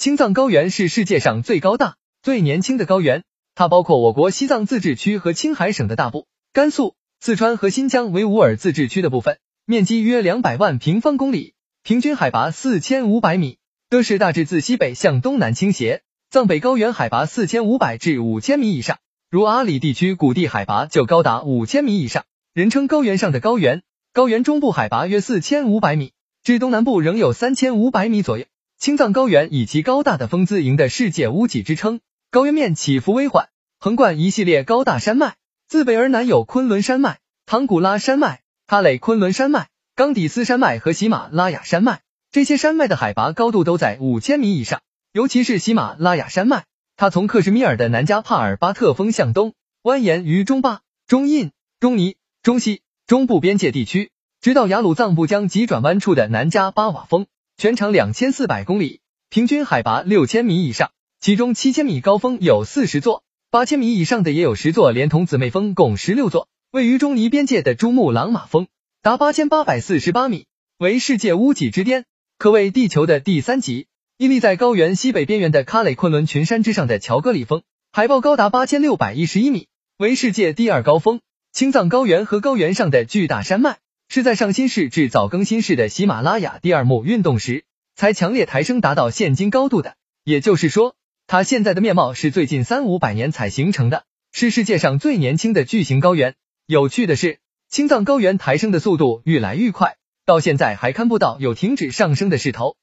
青藏高原是世界上最高大、最年轻的高原，它包括我国西藏自治区和青海省的大部、甘肃、四川和新疆维吾尔自治区的部分，面积约两百万平方公里，平均海拔四千五百米。都市大致自西北向东南倾斜，藏北高原海拔四千五百至五千米以上，如阿里地区谷地海拔就高达五千米以上，人称高原上的高原。高原中部海拔约四千五百米，至东南部仍有三千五百米左右。青藏高原以其高大的风姿赢得世界屋脊之称。高原面起伏微缓，横贯一系列高大山脉，自北而南有昆仑山脉、唐古拉山脉、哈累昆仑山脉、冈底斯山脉和喜马拉雅山脉。这些山脉的海拔高度都在五千米以上，尤其是喜马拉雅山脉，它从克什米尔的南迦帕尔巴特峰向东，蜿蜒于中巴、中印、中尼、中西、中部边界地区，直到雅鲁藏布江急转弯处的南迦巴瓦峰。全长两千四百公里，平均海拔六千米以上，其中七千米高峰有四十座，八千米以上的也有十座，连同姊妹峰共十六座。位于中尼边界的珠穆朗玛峰达八千八百四十八米，为世界屋脊之巅，可谓地球的第三极。屹立在高原西北边缘的喀累昆仑群山之上的乔戈里峰，海拔高达八千六百一十一米，为世界第二高峰。青藏高原和高原上的巨大山脉。是在上新世至早更新世的喜马拉雅第二幕运动时，才强烈抬升达到现今高度的。也就是说，它现在的面貌是最近三五百年才形成的，是世界上最年轻的巨型高原。有趣的是，青藏高原抬升的速度愈来愈快，到现在还看不到有停止上升的势头。